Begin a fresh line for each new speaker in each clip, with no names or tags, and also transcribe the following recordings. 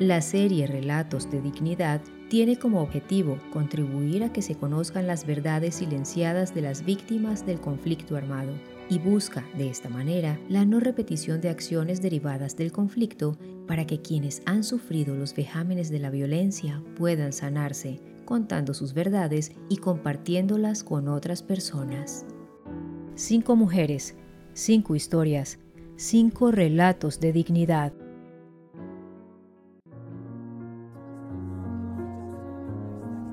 La serie Relatos de Dignidad tiene como objetivo contribuir a que se conozcan las verdades silenciadas de las víctimas del conflicto armado y busca, de esta manera, la no repetición de acciones derivadas del conflicto para que quienes han sufrido los vejámenes de la violencia puedan sanarse, contando sus verdades y compartiéndolas con otras personas. Cinco mujeres, cinco historias, cinco relatos de dignidad.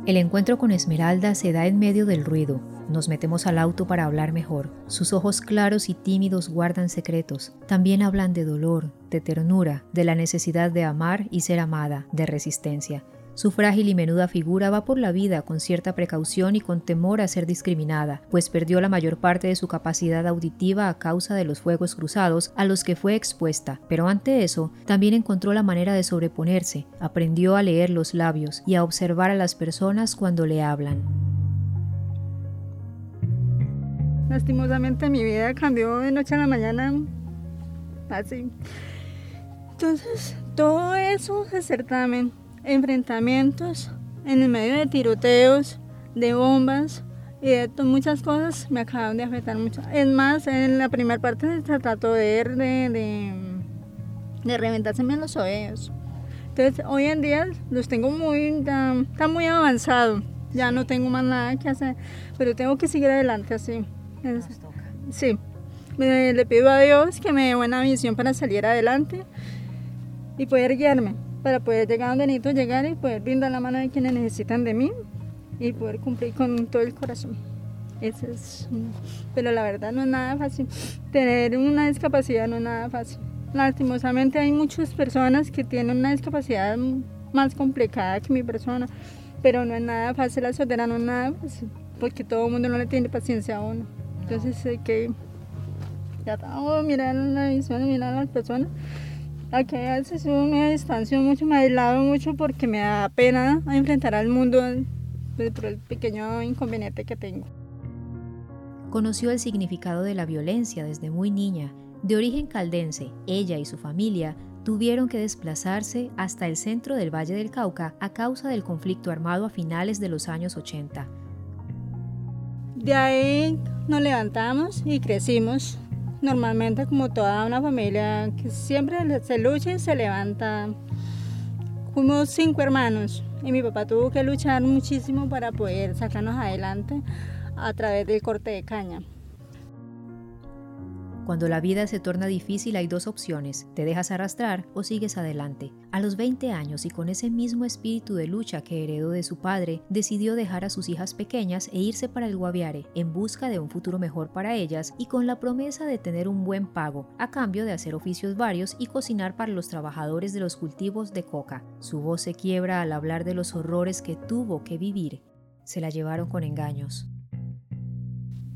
El encuentro con Esmeralda se da en medio del ruido, nos metemos al auto para hablar mejor. Sus ojos claros y tímidos guardan secretos. También hablan de dolor, de ternura, de la necesidad de amar y ser amada, de resistencia. Su frágil y menuda figura va por la vida con cierta precaución y con temor a ser discriminada, pues perdió la mayor parte de su capacidad auditiva a causa de los fuegos cruzados a los que fue expuesta, pero ante eso también encontró la manera de sobreponerse, aprendió a leer los labios y a observar a las personas cuando le hablan.
Lastimosamente mi vida cambió de noche a la mañana, así. Entonces, todo eso, ese certamen, enfrentamientos, en el medio de tiroteos, de bombas y de muchas cosas, me acaban de afectar mucho. Es más, en la primera parte se trató de, de, de, de reventárseme los oídos. Entonces, hoy en día los tengo muy, está muy avanzado. Ya no tengo más nada que hacer, pero tengo que seguir adelante así. Sí, le pido a Dios que me dé buena visión para salir adelante y poder guiarme, para poder llegar donde necesito llegar y poder brindar la mano a quienes necesitan de mí y poder cumplir con todo el corazón. Eso es, pero la verdad no es nada fácil. Tener una discapacidad no es nada fácil. Lastimosamente hay muchas personas que tienen una discapacidad más complicada que mi persona, pero no es nada fácil, la soltera no es nada fácil, porque todo el mundo no le tiene paciencia a uno. Entonces hay que oh, mirar la visión, mirar a las personas. Aquí a veces me distancio mucho, me aislado mucho porque me da pena enfrentar al mundo por el pequeño inconveniente que tengo.
Conoció el significado de la violencia desde muy niña. De origen caldense, ella y su familia tuvieron que desplazarse hasta el centro del Valle del Cauca a causa del conflicto armado a finales de los años 80.
De ahí nos levantamos y crecimos. Normalmente como toda una familia que siempre se lucha y se levanta. Fuimos cinco hermanos y mi papá tuvo que luchar muchísimo para poder sacarnos adelante a través del corte de caña.
Cuando la vida se torna difícil hay dos opciones, te dejas arrastrar o sigues adelante. A los 20 años y con ese mismo espíritu de lucha que heredó de su padre, decidió dejar a sus hijas pequeñas e irse para el Guaviare en busca de un futuro mejor para ellas y con la promesa de tener un buen pago, a cambio de hacer oficios varios y cocinar para los trabajadores de los cultivos de coca. Su voz se quiebra al hablar de los horrores que tuvo que vivir. Se la llevaron con engaños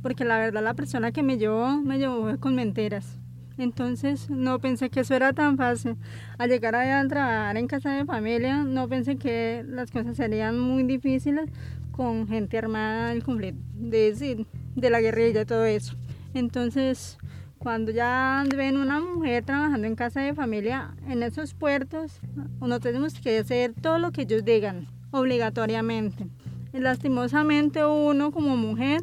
porque la verdad la persona que me llevó me llevó con mentiras. Entonces no pensé que eso era tan fácil. Al llegar a trabajar en casa de familia, no pensé que las cosas serían muy difíciles con gente armada del conflicto, de, de la guerrilla, todo eso. Entonces, cuando ya ven una mujer trabajando en casa de familia, en esos puertos, uno tenemos que hacer todo lo que ellos digan, obligatoriamente. Y lastimosamente uno como mujer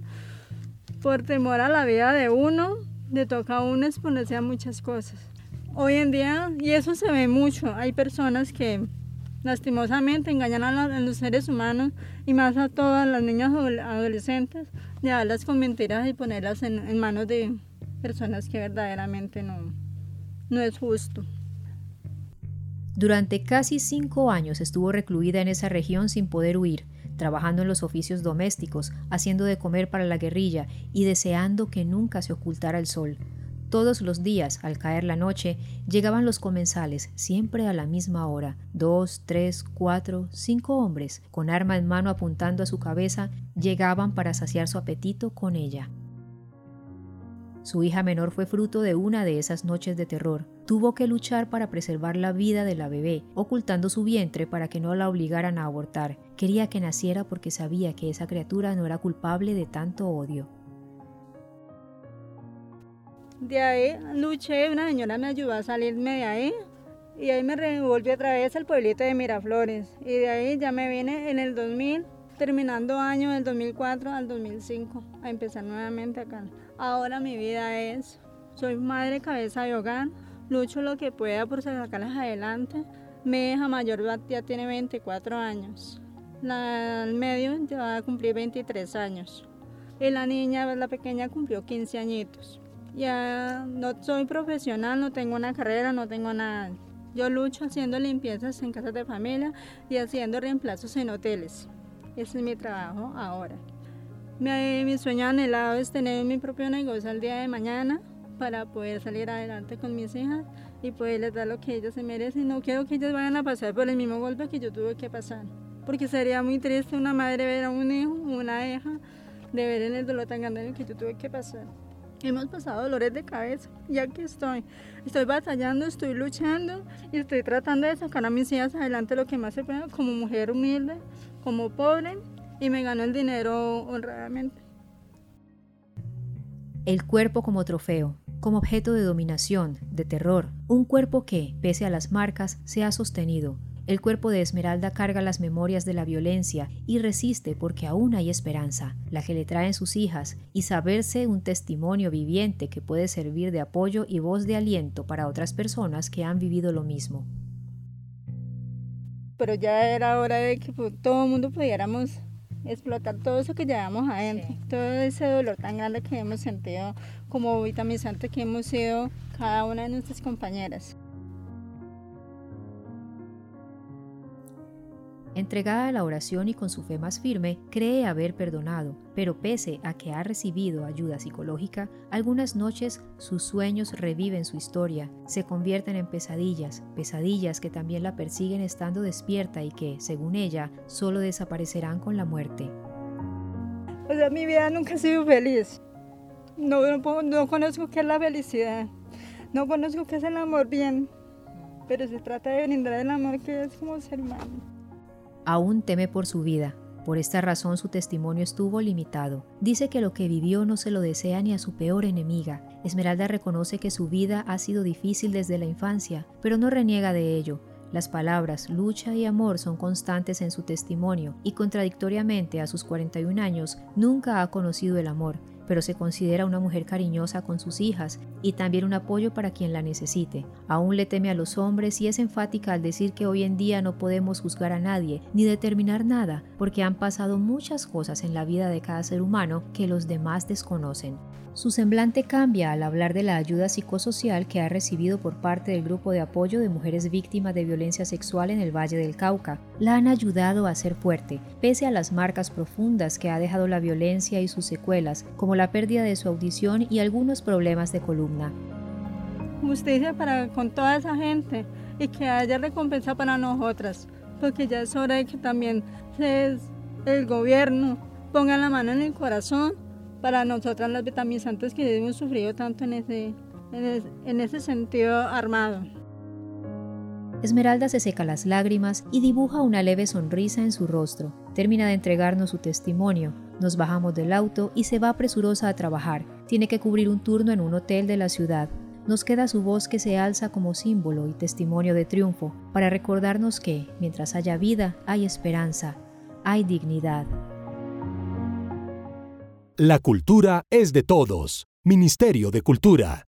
por temor a la vida de uno, le toca a uno exponerse a muchas cosas. Hoy en día, y eso se ve mucho, hay personas que lastimosamente engañan a, los seres humanos y más a todas las niñas adolescentes, llevarlas con mentiras y ponerlas en, manos de personas que verdaderamente no, no es justo.
Durante casi cinco años estuvo recluida en esa región sin poder huir trabajando en los oficios domésticos, haciendo de comer para la guerrilla y deseando que nunca se ocultara el sol. Todos los días, al caer la noche, llegaban los comensales, siempre a la misma hora, dos, tres, cuatro, cinco hombres, con arma en mano apuntando a su cabeza, llegaban para saciar su apetito con ella. Su hija menor fue fruto de una de esas noches de terror. Tuvo que luchar para preservar la vida de la bebé, ocultando su vientre para que no la obligaran a abortar. Quería que naciera porque sabía que esa criatura no era culpable de tanto odio.
De ahí luché, una señora me ayudó a salirme de ahí y ahí me volví otra vez al pueblito de Miraflores y de ahí ya me vine en el 2000 terminando año del 2004 al 2005 a empezar nuevamente acá. Ahora mi vida es, soy madre cabeza de hogar, lucho lo que pueda por sacarlas adelante. Mi hija mayor ya tiene 24 años, la medio ya va a cumplir 23 años y la niña, la pequeña, cumplió 15 añitos. Ya no soy profesional, no tengo una carrera, no tengo nada. Yo lucho haciendo limpiezas en casas de familia y haciendo reemplazos en hoteles. Ese es mi trabajo ahora. Mi, mi sueño anhelado es tener mi propio negocio al día de mañana para poder salir adelante con mis hijas y poderles dar lo que ellas se merecen. No quiero que ellas vayan a pasar por el mismo golpe que yo tuve que pasar, porque sería muy triste una madre ver a un hijo, una hija, de ver en el dolor tan grande que yo tuve que pasar. Hemos pasado dolores de cabeza y aquí estoy. Estoy batallando, estoy luchando y estoy tratando de sacar a mis hijas adelante lo que más se pueda como mujer humilde, como pobre y me gano el dinero honradamente.
El cuerpo como trofeo, como objeto de dominación, de terror, un cuerpo que, pese a las marcas, se ha sostenido. El cuerpo de Esmeralda carga las memorias de la violencia y resiste porque aún hay esperanza, la que le traen sus hijas, y saberse un testimonio viviente que puede servir de apoyo y voz de aliento para otras personas que han vivido lo mismo
pero ya era hora de que todo el mundo pudiéramos explotar todo eso que llevamos adentro, todo ese dolor tan grande que hemos sentido como vitamizante que hemos sido cada una de nuestras compañeras.
Entregada a la oración y con su fe más firme, cree haber perdonado, pero pese a que ha recibido ayuda psicológica, algunas noches sus sueños reviven su historia, se convierten en pesadillas, pesadillas que también la persiguen estando despierta y que, según ella, solo desaparecerán con la muerte.
O sea, mi vida nunca ha sido feliz. No, no, no conozco qué es la felicidad. No conozco qué es el amor bien. Pero se trata de brindar el amor que es como ser humano
aún teme por su vida. Por esta razón su testimonio estuvo limitado. Dice que lo que vivió no se lo desea ni a su peor enemiga. Esmeralda reconoce que su vida ha sido difícil desde la infancia, pero no reniega de ello. Las palabras lucha y amor son constantes en su testimonio y contradictoriamente a sus 41 años nunca ha conocido el amor, pero se considera una mujer cariñosa con sus hijas y también un apoyo para quien la necesite. Aún le teme a los hombres y es enfática al decir que hoy en día no podemos juzgar a nadie ni determinar nada, porque han pasado muchas cosas en la vida de cada ser humano que los demás desconocen. Su semblante cambia al hablar de la ayuda psicosocial que ha recibido por parte del grupo de apoyo de mujeres víctimas de violencia sexual en el Valle del Cauca. La han ayudado a ser fuerte, pese a las marcas profundas que ha dejado la violencia y sus secuelas, como la pérdida de su audición y algunos problemas de columna.
Justicia para con toda esa gente y que haya recompensa para nosotras, porque ya es hora de que también el gobierno ponga la mano en el corazón para nosotras las vitamizantes que hemos sufrido tanto en ese, en, ese sentido armado.
Esmeralda se seca las lágrimas y dibuja una leve sonrisa en su rostro. Termina de entregarnos su testimonio. Nos bajamos del auto y se va presurosa a trabajar. Tiene que cubrir un turno en un hotel de la ciudad. Nos queda su voz que se alza como símbolo y testimonio de triunfo para recordarnos que, mientras haya vida, hay esperanza, hay dignidad.
La cultura es de todos. Ministerio de Cultura.